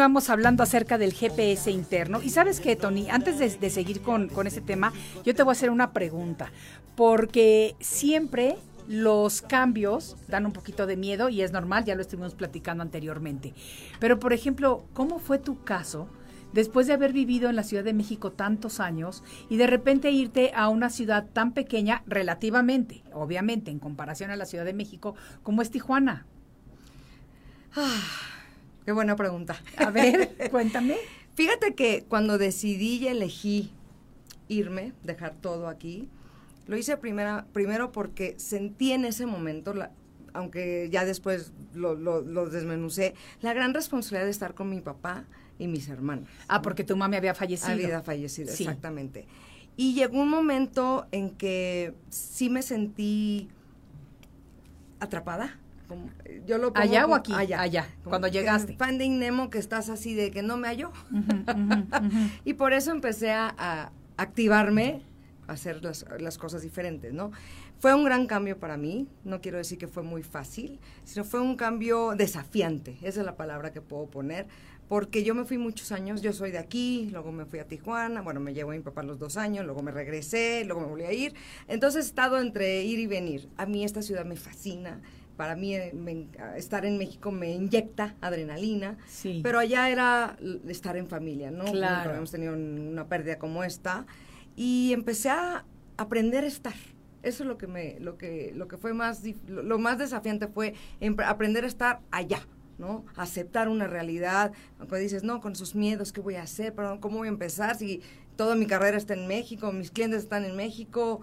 Continuamos hablando acerca del GPS interno. Y sabes qué, Tony, antes de, de seguir con, con ese tema, yo te voy a hacer una pregunta. Porque siempre los cambios dan un poquito de miedo y es normal, ya lo estuvimos platicando anteriormente. Pero, por ejemplo, ¿cómo fue tu caso después de haber vivido en la Ciudad de México tantos años y de repente irte a una ciudad tan pequeña relativamente, obviamente en comparación a la Ciudad de México, como es Tijuana? Ah, qué buena pregunta. A ver, cuéntame. Fíjate que cuando decidí y elegí irme, dejar todo aquí, lo hice primera, primero porque sentí en ese momento, la, aunque ya después lo, lo, lo, desmenucé, la gran responsabilidad de estar con mi papá y mis hermanos. Ah, porque tu mami había fallecido. Había fallecido, sí. exactamente. Y llegó un momento en que sí me sentí atrapada. Como, yo lo pongo allá o aquí allá, allá cuando llegaste Finding Nemo que estás así de que no me halló uh -huh, uh -huh. y por eso empecé a, a activarme a hacer las, las, cosas diferentes no fue un gran cambio para mí no quiero decir que fue muy fácil sino fue un cambio desafiante esa es la palabra que puedo poner porque yo me fui muchos años, yo soy de aquí, luego me fui a Tijuana, bueno, me llevó mi papá los dos años, luego me regresé, luego me volví a ir. Entonces he estado entre ir y venir. A mí esta ciudad me fascina, para mí me, estar en México me inyecta adrenalina, sí. pero allá era estar en familia, ¿no? Claro. Nunca habíamos tenido una pérdida como esta y empecé a aprender a estar. Eso es lo que me, lo que, lo que fue más, lo más desafiante fue aprender a estar allá, ¿no? Aceptar una realidad, cuando dices, no, con sus miedos, ¿qué voy a hacer? Perdón, ¿Cómo voy a empezar si toda mi carrera está en México, mis clientes están en México?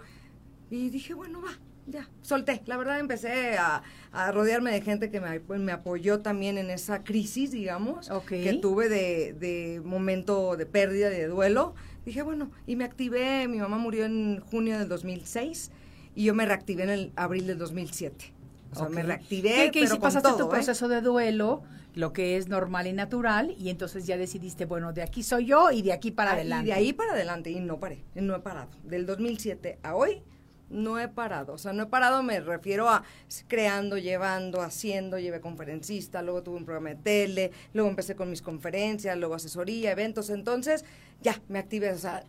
Y dije, bueno, va, ya, solté. La verdad empecé a, a rodearme de gente que me, me, apoyó también en esa crisis, digamos, okay. que tuve de, de momento de pérdida, de duelo. Dije, bueno, y me activé, mi mamá murió en junio del 2006 y yo me reactivé en el abril del 2007. O sea, okay. me reactivé. ¿Qué, qué pero si pasaste todo, tu proceso ¿eh? de duelo, lo que es normal y natural, y entonces ya decidiste, bueno, de aquí soy yo y de aquí para ah, adelante. Y de ahí para adelante, y no paré, no he parado. Del 2007 a hoy, no he parado. O sea, no he parado, me refiero a creando, llevando, haciendo, llevé conferencista, luego tuve un programa de tele, luego empecé con mis conferencias, luego asesoría, eventos. Entonces, ya, me activé, o sea,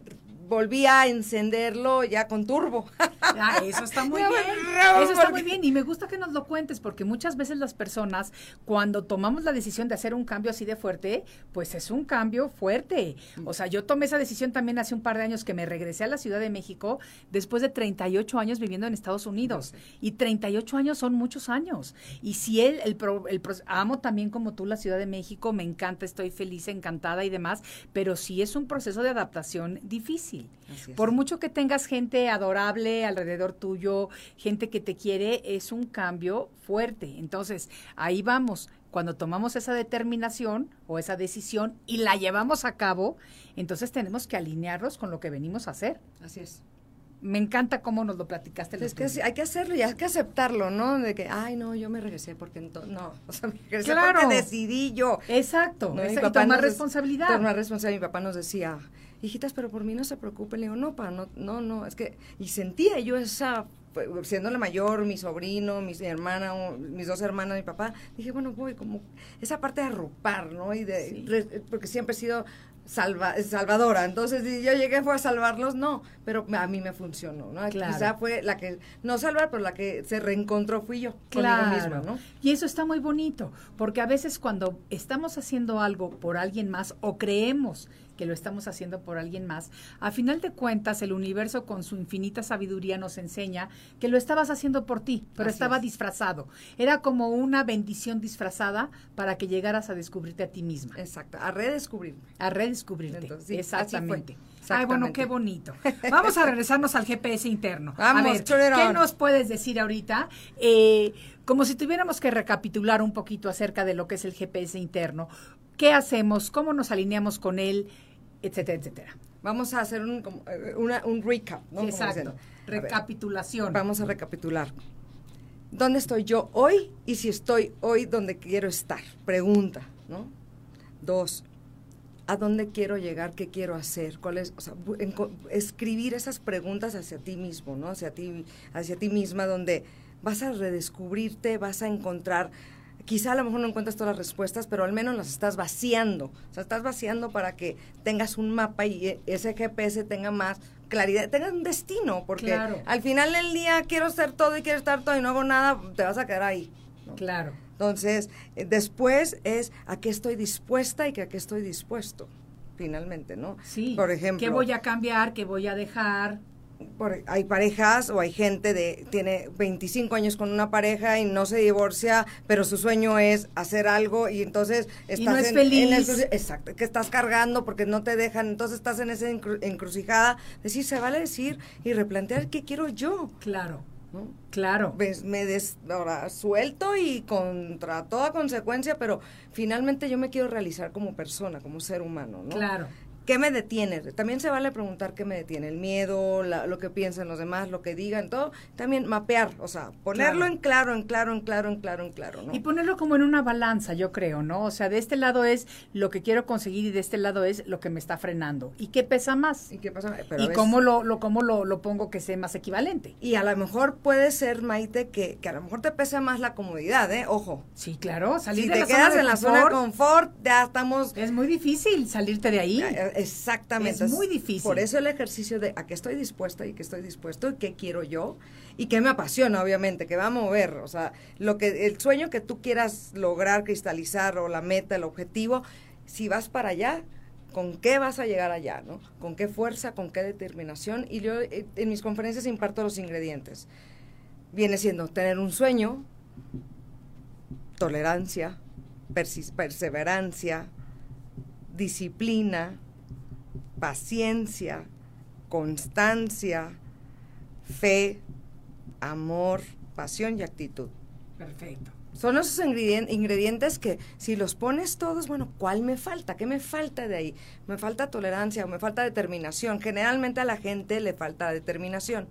volví a encenderlo ya con turbo. Ah, eso está muy bien. Eso está muy bien y me gusta que nos lo cuentes porque muchas veces las personas cuando tomamos la decisión de hacer un cambio así de fuerte, pues es un cambio fuerte. O sea, yo tomé esa decisión también hace un par de años que me regresé a la Ciudad de México después de 38 años viviendo en Estados Unidos. Y 38 años son muchos años. Y si él, el, el, el, amo también como tú la Ciudad de México, me encanta, estoy feliz, encantada y demás, pero sí es un proceso de adaptación difícil. Por mucho que tengas gente adorable alrededor tuyo, gente que te quiere, es un cambio fuerte. Entonces, ahí vamos. Cuando tomamos esa determinación o esa decisión y la llevamos a cabo, entonces tenemos que alinearnos con lo que venimos a hacer. Así es. Me encanta cómo nos lo platicaste. Es que hay que hacerlo y hay que aceptarlo, ¿no? De que, ay, no, yo me regresé porque entonces, no, o sea, me regresé claro. porque decidí yo. Exacto, ¿no? Exacto. y tomar responsabilidad. Tomar responsabilidad. Mi papá nos decía, hijitas, pero por mí no se preocupen. Le digo, no, pa, no, no, no, es que, y sentía yo esa, siendo la mayor, mi sobrino, mi hermana, mis dos hermanas, mi papá, dije, bueno, voy como, esa parte de arropar, ¿no? Y de, Sí. re- porque siempre he sido salva, salvadora, entonces si yo llegué fue a salvarlos, no, pero a mí me funcionó, ¿no? Claro. Quizá fue la que, no salvar, pero la que se reencontró fui yo, Claro. conmigo misma, ¿no? Y eso está muy bonito, porque a veces cuando estamos haciendo algo por alguien más o creemos que lo estamos haciendo por alguien más, a final de cuentas el universo con su infinita sabiduría nos enseña que lo estabas haciendo por ti, pero Así estaba es. disfrazado. Era como una bendición disfrazada para que llegaras a descubrirte a ti misma, Exacto, a redescubrirme. a redescubrirte. Entonces, sí, Exactamente. Ay, bueno, qué bonito. Vamos a regresarnos al GPS interno. Vamos, a ver, ¿qué nos puedes decir ahorita? Eh, como si tuviéramos que recapitular un poquito acerca de lo que es el GPS interno. ¿Qué hacemos? ¿Cómo nos alineamos con él? Etcétera, etcétera. Vamos a hacer un, eh, una- un recap, Exacto. ver. Recapitulación. Vamos a recapitular. ¿Dónde estoy yo hoy y si estoy hoy donde quiero estar? Pregunta, ¿no? Dos, ¿a dónde quiero llegar? ¿Qué quiero hacer? ¿Cuál es? O sea, escribir esas preguntas hacia ti mismo, ¿no? Hacia ti, hacia ti misma, donde vas a redescubrirte, vas a encontrar, quizá a lo mejor no encuentras todas las respuestas, pero al menos las estás vaciando. O sea, estás vaciando para que tengas un mapa y e- ese GPS tenga más claridad, tenga un destino, porque Claro. al final del día quiero ser todo y quiero estar todo y no hago nada, te vas a quedar ahí. ¿no? Claro. Entonces, eh, después es a qué estoy dispuesta y que a qué estoy dispuesto. finalmente, ¿no? Sí. Por ejemplo. ¿Qué voy a cambiar? ¿Qué voy a dejar? Por- hay parejas o hay gente de tiene 25 años con una pareja y no se divorcia, pero su sueño es hacer algo y entonces estás no es en, feliz. en el exacto, que estás cargando porque no te dejan, entonces estás en esa encru- encrucijada, decir, se vale decir y replantear qué quiero yo, Claro, ¿no? claro. Ves, me des, ahora suelto y contra toda consecuencia, pero finalmente yo me quiero realizar como persona, como ser humano, ¿no? Claro. ¿Qué me detiene? También se vale preguntar qué me detiene, el miedo, la- lo que piensan los demás, lo que digan, todo. También mapear, o sea, ponerlo Claro. en claro, en claro, en claro, en claro, en claro, ¿no? Y ponerlo como en una balanza, yo creo, ¿no? O sea, de este lado es lo que quiero conseguir y de este lado es lo que me está frenando. ¿Y qué pesa más? ¿Y qué pasa? Pero a ¿Y cómo lo, lo, cómo lo, lo pongo que sea más equivalente? Y a lo mejor puede ser, Maite, que, que a lo mejor te pesa más la comodidad, ¿eh? Ojo. Sí, claro, salir Si de te la quedas zona de en la zona de confort confort, ya estamos... es muy difícil salirte de ahí. Exactamente. Es muy difícil. Por eso el ejercicio de a qué estoy dispuesta y qué estoy dispuesto y qué quiero yo y qué me apasiona, obviamente, que va a mover. O sea, lo que el sueño que tú quieras lograr, cristalizar o la meta, el objetivo, si vas para allá, ¿con qué vas a llegar allá? ¿no? ¿Con qué fuerza, con qué determinación? Y yo eh, en mis conferencias imparto los ingredientes. Viene siendo tener un sueño, tolerancia, perseverancia, disciplina, paciencia, constancia, fe, amor, pasión y actitud. Perfecto. Son esos ingredien- ingredientes que si los pones todos, bueno, ¿cuál me falta? ¿Qué me falta de ahí? Me falta tolerancia o me falta determinación. Generalmente a la gente le falta determinación.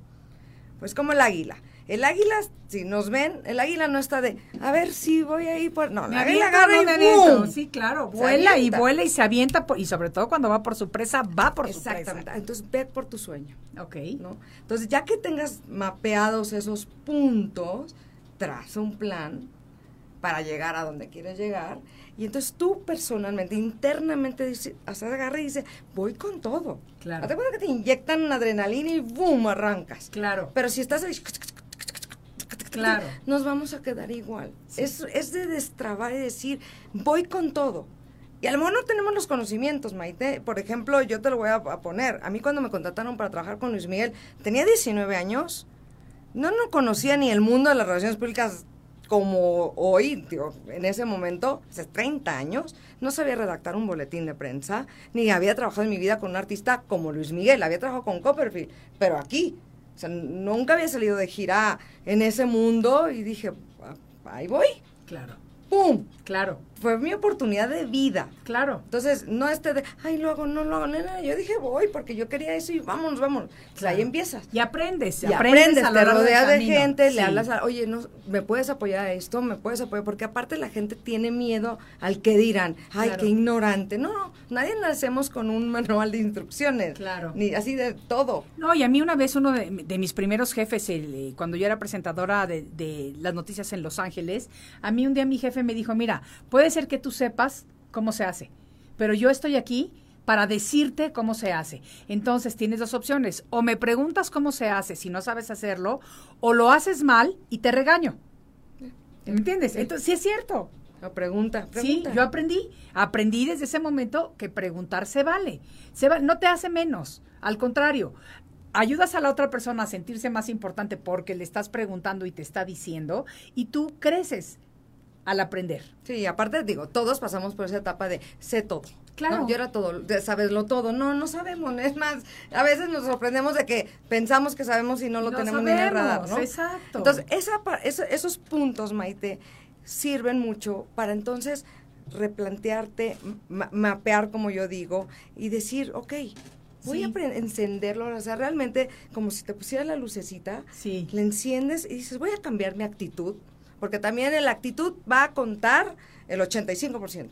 Pues como el águila. El águila, si nos ven, el águila no está de, a ver si voy a ir por... No, la águila agarra no y. Sí, claro, vuela y vuela y se avienta por- y sobre todo cuando va por su presa, va por su Exactamente. presa. Entonces ve por tu sueño. Ok. ¿no? Entonces, ya que tengas mapeados esos puntos, traza un plan para llegar a donde quieres llegar. Y entonces tú personalmente, internamente, dice, hasta agarra y dice, voy con todo. Claro. Hazte cuenta que te inyectan adrenalina y ¡boom! arrancas. Claro. Pero si estás ahí, Claro. nos vamos a quedar igual. Es, es de destrabar y decir, voy con todo. Y a lo mejor no tenemos los conocimientos, Maite. Por ejemplo, yo te lo voy a, a poner. A mí cuando me contrataron para trabajar con Luis Miguel, tenía 19 años. No, no conocía ni el mundo de las relaciones públicas como hoy, digo, en ese momento, hace 30 años, no sabía redactar un boletín de prensa, ni había trabajado en mi vida con un artista como Luis Miguel, había trabajado con Copperfield, pero aquí, o sea, nunca había salido de gira en ese mundo y dije, "Ah, ahí voy, Claro. ¡pum! Claro. Fue mi oportunidad de vida. Claro. Entonces, no este de, ay, lo hago, no lo hago, no, no, yo dije, voy, porque yo quería eso y vámonos, vámonos. Pues ahí empiezas. Y aprendes, Y aprendes, a lo te rodeas de gente, Sí. le hablas a, oye, no, ¿me puedes apoyar a esto? ¿Me puedes apoyar? Porque aparte la gente tiene miedo al que dirán, ay, Claro. qué ignorante. No, no, nadie nacemos con un manual de instrucciones. Claro. Ni así de todo. No, y a mí una vez uno de, de mis primeros jefes, el, eh, cuando yo era presentadora de, de las noticias en Los Ángeles, a mí un día mi jefe me dijo, mira, puede ser que tú sepas cómo se hace, pero yo estoy aquí para decirte cómo se hace. Entonces tienes dos opciones, o me preguntas cómo se hace si no sabes hacerlo, o lo haces mal y te regaño. ¿Me entiendes? Entonces, sí es cierto. La pregunta, Sí, yo aprendí, aprendí desde ese momento que preguntar se vale. Se va- no te hace menos, al contrario, ayudas a la otra persona a sentirse más importante porque le estás preguntando y te está diciendo y tú creces al aprender. Sí, aparte digo, todos pasamos por esa etapa de sé todo. Claro. ¿no? Yo era todo, sabeslo todo. No, no sabemos. Es más, a veces nos sorprendemos de que pensamos que sabemos y no lo No tenemos ni en el radar, ¿no? exacto. Entonces, esa, esa- esos puntos, Maite, sirven mucho para entonces replantearte, ma- mapear, como yo digo, y decir, ok, voy Sí. a encenderlo. O sea, realmente, como si te pusiera la lucecita, Sí. le enciendes y dices, voy a cambiar mi actitud, porque también la actitud va a contar el 85%.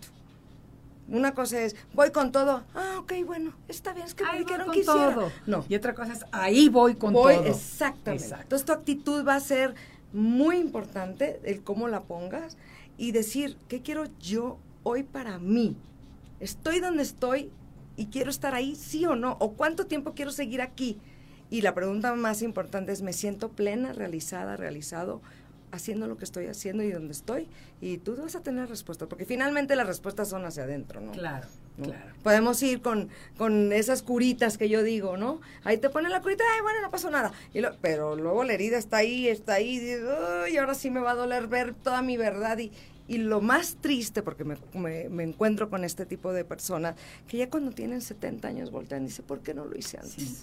Una cosa es, voy con todo, ah, ok, bueno, está bien, es que Ahí me dijeron que hiciera. todo. No, Y otra cosa es, ahí voy con voy, todo. exactamente. Exacto. Entonces tu actitud va a ser muy importante, el cómo la pongas, y decir, ¿qué quiero yo hoy para mí? Estoy donde estoy y quiero estar ahí, sí o no, o cuánto tiempo quiero seguir aquí. Y la pregunta más importante es, ¿me siento plena, realizada, realizado, haciendo lo que estoy haciendo y donde estoy? Y tú vas a tener respuesta, porque finalmente las respuestas son hacia adentro, ¿no? Claro. ¿no? Claro. Podemos ir con, con esas curitas que yo digo, ¿no? Ahí te ponen la curita, ay, bueno, no pasó nada. Y lo- pero luego la herida está ahí, está ahí, y "Ay, ahora sí me va a doler ver toda mi verdad. Y, y lo más triste, porque me, me- me encuentro con este tipo de personas, que ya cuando tienen 70 años voltean y dicen, ¿por qué no lo hice antes? Sí.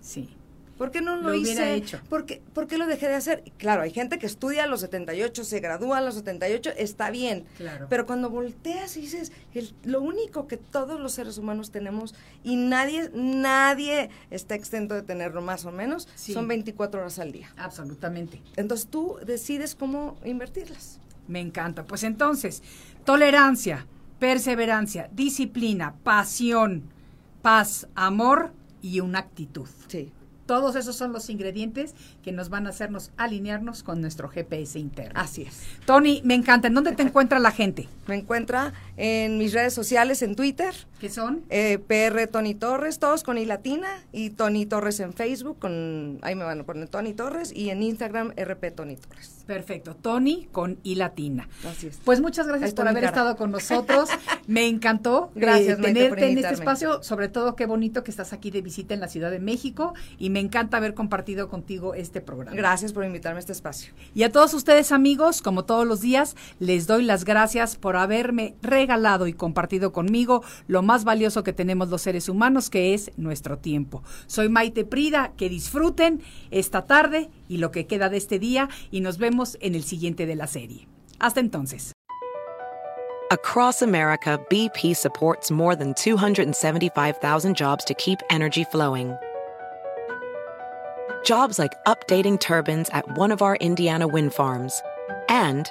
Sí. ¿Por qué no lo, Lo hice? hecho. ¿Por qué, por qué lo dejé de hacer? Claro, hay gente que estudia a los 78, se gradúa a los 78, está bien. Claro. Pero cuando volteas y dices, el- lo único que todos los seres humanos tenemos y nadie, nadie está exento de tenerlo más o menos, Sí. son 24 horas al día. Absolutamente. Entonces tú decides cómo invertirlas. Me encanta. Pues entonces, tolerancia, perseverancia, disciplina, pasión, paz, amor y una actitud. Sí. Todos esos son los ingredientes que nos van a hacernos alinearnos con nuestro GPS interno. Así es. Tony, me encanta. ¿En dónde te encuentra la gente? Me encuentra en mis redes sociales, en Twitter, ¿Qué son? eh, PR Tony Torres, todos con I latina, y Tony Torres en Facebook, con ahí me van a poner Tony Torres, y en Instagram RP Tony Torres. Perfecto. Tony con I latina. Así es. Pues muchas gracias por haber cara. estado con nosotros. Me encantó eh, Gracias, tenerte por en este espacio. Sobre todo, qué bonito que estás aquí de visita en la Ciudad de México y me encanta haber compartido contigo este programa. Gracias por invitarme a este espacio. Y a todos ustedes amigos, como todos los días, les doy las gracias por haberme regalado y compartido conmigo lo más valioso que tenemos los seres humanos, que es nuestro tiempo. Soy Maite Prida, que disfruten esta tarde y lo que queda de este día y nos vemos en el siguiente de la serie. Hasta entonces. Across America, BP supports more than 275,000 jobs to keep energy flowing. Jobs like updating turbines at one of our Indiana wind farms and